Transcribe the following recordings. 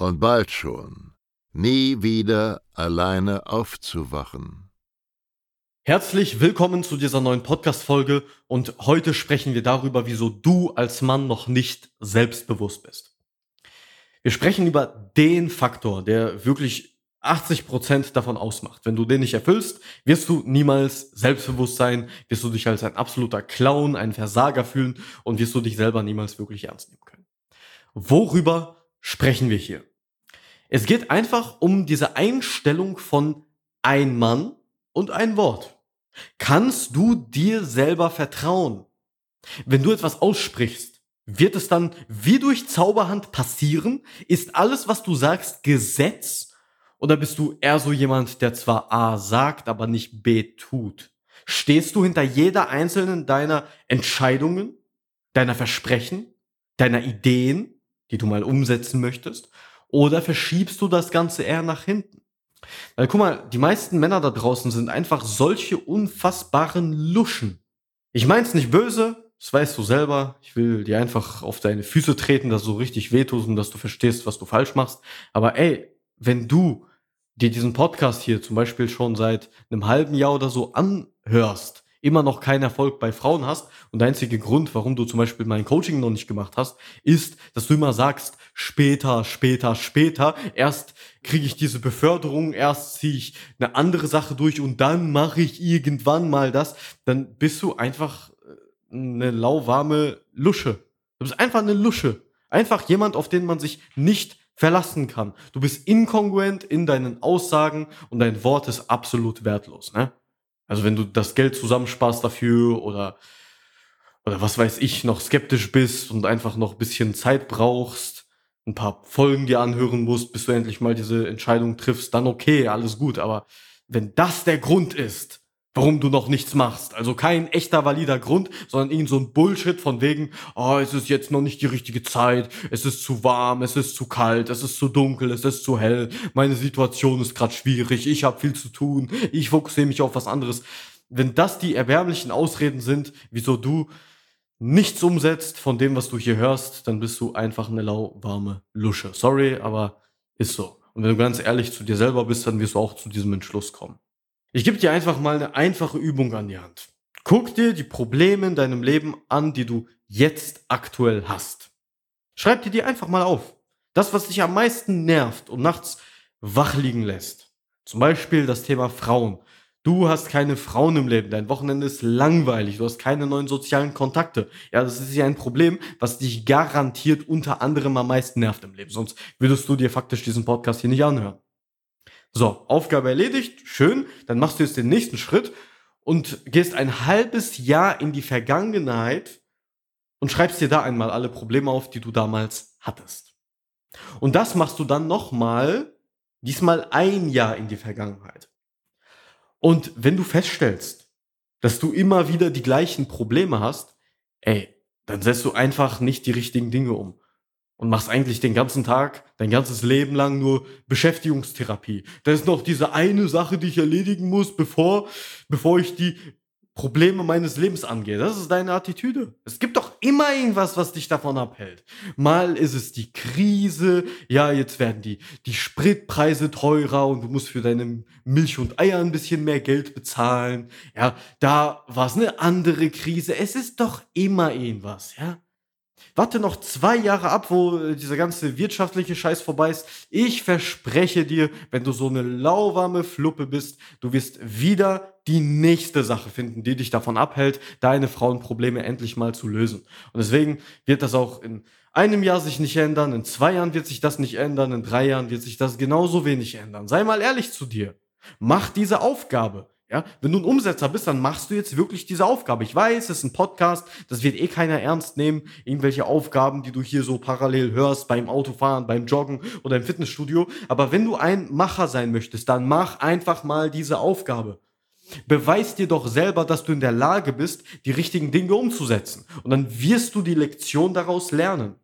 und bald schon nie wieder alleine aufzuwachen. Herzlich willkommen zu dieser neuen Podcast-Folge und heute sprechen wir darüber, wieso du als Mann noch nicht selbstbewusst bist. Wir sprechen über den Faktor, der wirklich 80 Prozent davon ausmacht. Wenn du den nicht erfüllst, wirst du niemals selbstbewusst sein, wirst du dich als ein absoluter Clown, ein Versager fühlen und wirst du dich selber niemals wirklich ernst nehmen können. Worüber sprechen wir hier? Es geht einfach um diese Einstellung von ein Mann und ein Wort. Kannst du dir selber vertrauen? Wenn du etwas aussprichst, wird es dann wie durch Zauberhand passieren? Ist alles, was du sagst, Gesetz? Oder bist du eher so jemand, der zwar A sagt, aber nicht B tut? Stehst du hinter jeder einzelnen deiner Entscheidungen, deiner Versprechen, deiner Ideen, die du mal umsetzen möchtest? Oder verschiebst du das Ganze eher nach hinten? Weil guck mal, die meisten Männer da draußen sind einfach solche unfassbaren Luschen. Ich mein's nicht böse, das weißt du selber. Ich will dir einfach auf deine Füße treten, dass du richtig wehtust und dass du verstehst, was du falsch machst. Aber ey, wenn du dir diesen Podcast hier zum Beispiel schon seit einem halben Jahr oder so anhörst, immer noch keinen Erfolg bei Frauen hast und der einzige Grund, warum du zum Beispiel mein Coaching noch nicht gemacht hast, ist, dass du immer sagst, später, später, später, erst kriege ich diese Beförderung, erst ziehe ich eine andere Sache durch und dann mache ich irgendwann mal das, dann bist du einfach äh, eine lauwarme Lusche. Du bist einfach eine Lusche. Einfach jemand, auf den man sich nicht verlassen kann. Du bist inkongruent in deinen Aussagen und dein Wort ist absolut wertlos. Ne? Also wenn du das Geld zusammensparst dafür oder oder was weiß ich, noch skeptisch bist und einfach noch ein bisschen Zeit brauchst, ein paar Folgen dir anhören musst, bis du endlich mal diese Entscheidung triffst, dann okay, alles gut. Aber wenn das der Grund ist, warum du noch nichts machst. Also kein echter valider Grund, sondern irgend so ein Bullshit von wegen, oh, es ist jetzt noch nicht die richtige Zeit, es ist zu warm, es ist zu kalt, es ist zu dunkel, es ist zu hell, meine Situation ist gerade schwierig, ich habe viel zu tun, ich fokussiere mich auf was anderes. Wenn das die erbärmlichen Ausreden sind, wieso du nichts umsetzt von dem, was du hier hörst, dann bist du einfach eine lauwarme Lusche. Sorry, aber ist so. Und wenn du ganz ehrlich zu dir selber bist, dann wirst du auch zu diesem Entschluss kommen. Ich gebe dir einfach mal eine einfache Übung an die Hand. Guck dir die Probleme in deinem Leben an, die du jetzt aktuell hast. Schreib dir die einfach mal auf. Das, was dich am meisten nervt und nachts wach liegen lässt. Zum Beispiel das Thema Frauen. Du hast keine Frauen im Leben, dein Wochenende ist langweilig, du hast keine neuen sozialen Kontakte. Ja, das ist ja ein Problem, was dich garantiert unter anderem am meisten nervt im Leben. Sonst würdest du dir faktisch diesen Podcast hier nicht anhören. So, Aufgabe erledigt, schön. Dann machst du jetzt den nächsten Schritt und gehst ein halbes Jahr in die Vergangenheit und schreibst dir da einmal alle Probleme auf, die du damals hattest. Und das machst du dann nochmal, diesmal ein Jahr in die Vergangenheit. Und wenn du feststellst, dass du immer wieder die gleichen Probleme hast, ey, dann setzt du einfach nicht die richtigen Dinge um und machst eigentlich den ganzen Tag, dein ganzes Leben lang nur Beschäftigungstherapie. Da ist noch diese eine Sache, die ich erledigen muss, bevor, bevor ich die Probleme meines Lebens angehe. Das ist deine Attitüde. Es gibt doch immer irgendwas, was dich davon abhält. Mal ist es die Krise, ja, jetzt werden die, die Spritpreise teurer und du musst für deine Milch und Eier ein bisschen mehr Geld bezahlen. Ja, da war es eine andere Krise. Es ist doch immer irgendwas, ja. Warte noch zwei Jahre ab, wo äh, dieser ganze wirtschaftliche Scheiß vorbei ist. Ich verspreche dir, wenn du so eine lauwarme Fluppe bist, du wirst wieder die nächste Sache finden, die dich davon abhält, deine Frauenprobleme endlich mal zu lösen. Und deswegen wird das auch in einem Jahr sich nicht ändern, in zwei Jahren wird sich das nicht ändern, in drei Jahren wird sich das genauso wenig ändern. Sei mal ehrlich zu dir. Mach diese Aufgabe. Ja, wenn du ein Umsetzer bist, dann machst du jetzt wirklich diese Aufgabe. Ich weiß, es ist ein Podcast, das wird eh keiner ernst nehmen. Irgendwelche Aufgaben, die du hier so parallel hörst beim Autofahren, beim Joggen oder im Fitnessstudio. Aber wenn du ein Macher sein möchtest, dann mach einfach mal diese Aufgabe. Beweis dir doch selber, dass du in der Lage bist, die richtigen Dinge umzusetzen. Und dann wirst du die Lektion daraus lernen.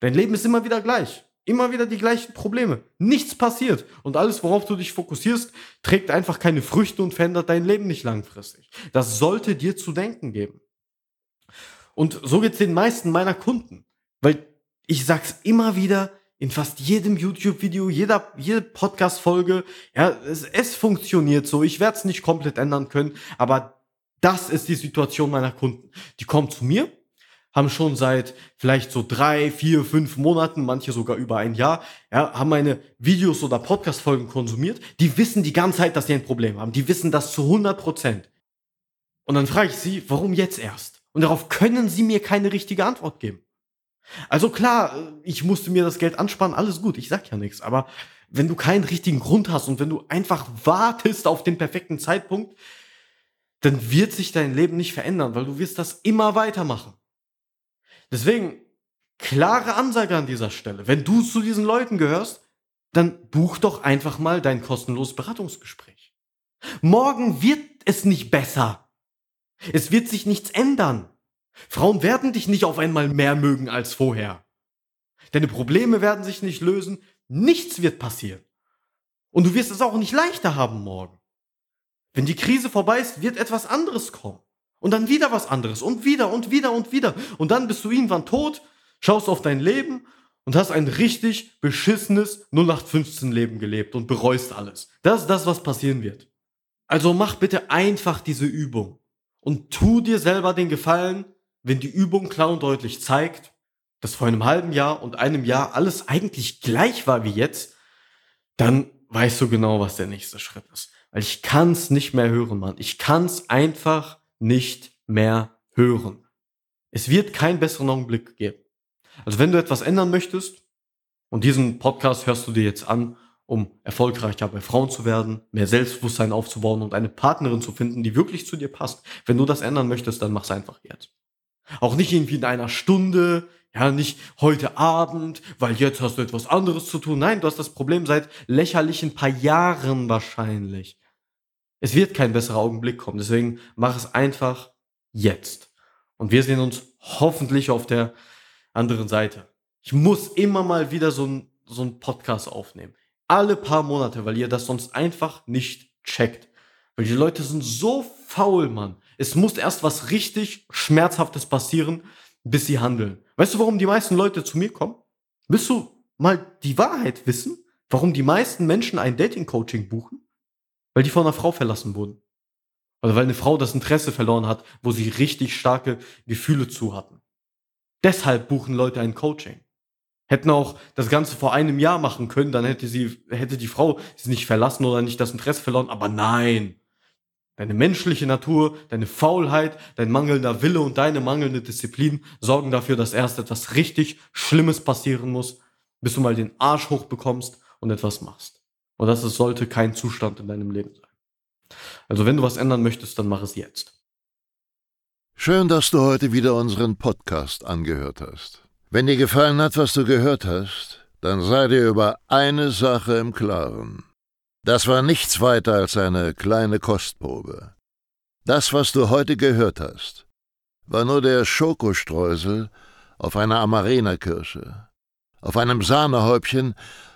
Dein Leben ist immer wieder gleich. Immer wieder die gleichen Probleme. Nichts passiert. Und alles, worauf du dich fokussierst, trägt einfach keine Früchte und verändert dein Leben nicht langfristig. Das sollte dir zu denken geben. Und so geht's den meisten meiner Kunden. Weil ich sag's immer wieder, in fast jedem YouTube-Video, jeder, jede Podcast-Folge, ja, es, es funktioniert so. Ich werde es nicht komplett ändern können, aber das ist die Situation meiner Kunden. Die kommen zu mir, haben schon seit vielleicht so drei, vier, fünf Monaten, manche sogar über ein Jahr, ja, haben meine Videos oder Podcast-Folgen konsumiert. Die wissen die ganze Zeit, dass sie ein Problem haben. Die wissen das zu 100 Prozent. Und dann frage ich sie, warum jetzt erst? Und darauf können sie mir keine richtige Antwort geben. Also klar, ich musste mir das Geld ansparen, alles gut, ich sag ja nichts, aber wenn du keinen richtigen Grund hast und wenn du einfach wartest auf den perfekten Zeitpunkt, dann wird sich dein Leben nicht verändern, weil du wirst das immer weitermachen. Deswegen, klare Ansage an dieser Stelle. Wenn du zu diesen Leuten gehörst, dann buch doch einfach mal dein kostenloses Beratungsgespräch. Morgen wird es nicht besser. Es wird sich nichts ändern. Frauen werden dich nicht auf einmal mehr mögen als vorher. Deine Probleme werden sich nicht lösen, nichts wird passieren. Und du wirst es auch nicht leichter haben morgen. Wenn die Krise vorbei ist, wird etwas anderes kommen. Und dann wieder was anderes und wieder und wieder und wieder. Und dann bist du irgendwann tot, schaust auf dein Leben und hast ein richtig beschissenes 0815 Leben gelebt und bereust alles. Das ist das, was passieren wird. Also mach bitte einfach diese Übung und tu dir selber den Gefallen, wenn die Übung klar und deutlich zeigt, dass vor einem halben Jahr und einem Jahr alles eigentlich gleich war wie jetzt, dann weißt du genau, was der nächste Schritt ist. Weil ich kann's nicht mehr hören, Mann. Ich kann's einfach nicht mehr hören. Es wird keinen besseren Augenblick geben. Also wenn du etwas ändern möchtest, und diesen Podcast hörst du dir jetzt an, um erfolgreicher bei Frauen zu werden, mehr Selbstbewusstsein aufzubauen und eine Partnerin zu finden, die wirklich zu dir passt. Wenn du das ändern möchtest, dann mach's einfach jetzt. Auch nicht irgendwie in einer Stunde, ja, nicht heute Abend, weil jetzt hast du etwas anderes zu tun. Nein, du hast das Problem seit lächerlichen paar Jahren wahrscheinlich. Es wird kein besserer Augenblick kommen. Deswegen mach es einfach jetzt. Und wir sehen uns hoffentlich auf der anderen Seite. Ich muss immer mal wieder so ein, so Podcast aufnehmen. Alle paar Monate, weil ihr das sonst einfach nicht checkt. Weil die Leute sind so faul, Mann. Es muss erst was richtig Schmerzhaftes passieren, bis sie handeln. Weißt du, warum die meisten Leute zu mir kommen? Willst du mal die Wahrheit wissen, warum die meisten Menschen ein Dating-Coaching buchen? Weil die von einer Frau verlassen wurden. Oder weil eine Frau das Interesse verloren hat, wo sie richtig starke Gefühle zu hatten. Deshalb buchen Leute ein Coaching. Hätten auch das Ganze vor einem Jahr machen können, dann hätte sie, hätte die Frau sie nicht verlassen oder nicht das Interesse verloren. Aber nein, Deine menschliche Natur, deine Faulheit, dein mangelnder Wille und deine mangelnde Disziplin sorgen dafür, dass erst etwas richtig Schlimmes passieren muss, bis du mal den Arsch hochbekommst und etwas machst. Und das sollte kein Zustand in deinem Leben sein. Also wenn du was ändern möchtest, dann mach es jetzt. Schön, dass du heute wieder unseren Podcast angehört hast. Wenn dir gefallen hat, was du gehört hast, dann sei dir über eine Sache im Klaren. Das war nichts weiter als eine kleine Kostprobe. Das, was du heute gehört hast, war nur der Schokostreusel auf einer Amarena-Kirsche, auf einem Sahnehäubchen,